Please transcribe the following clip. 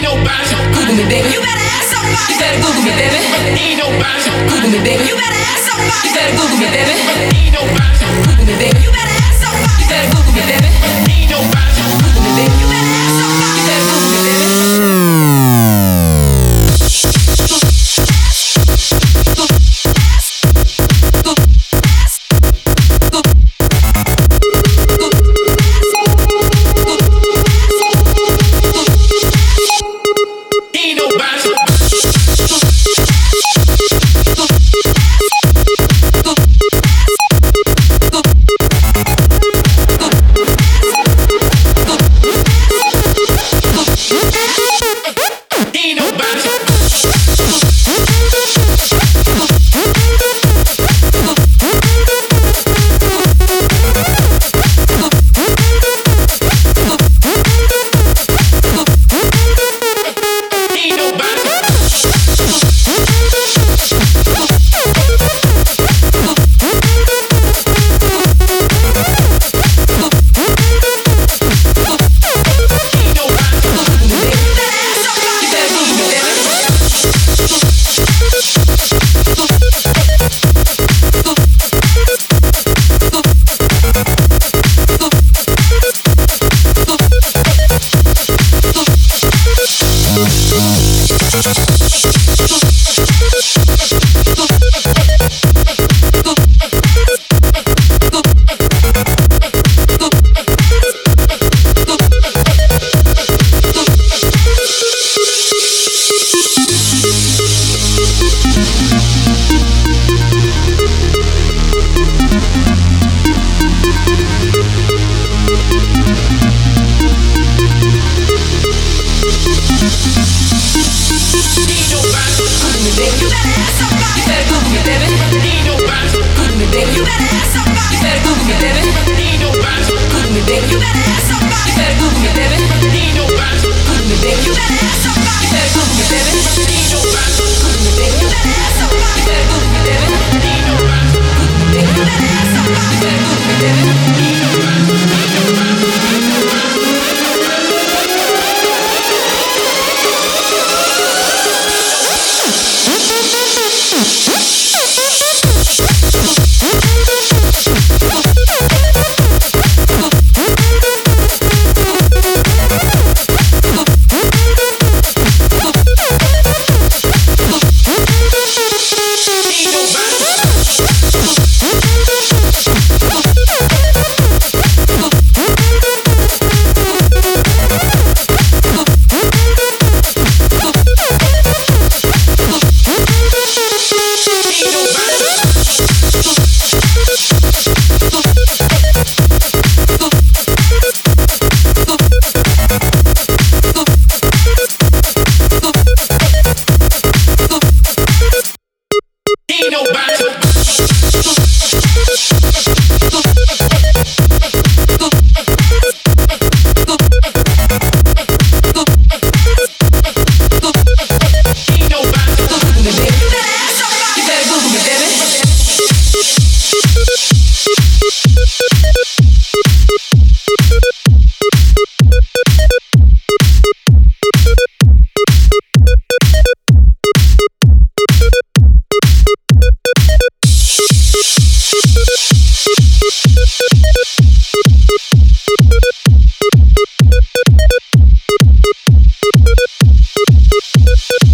Ain't nobody. Google me, baby. You better ask somebody. You better Google me, baby. Ain't nobody. Google me, baby. You better ask somebody. You better Google me, baby. Ain't nobody. Stop. little baby. Thank you.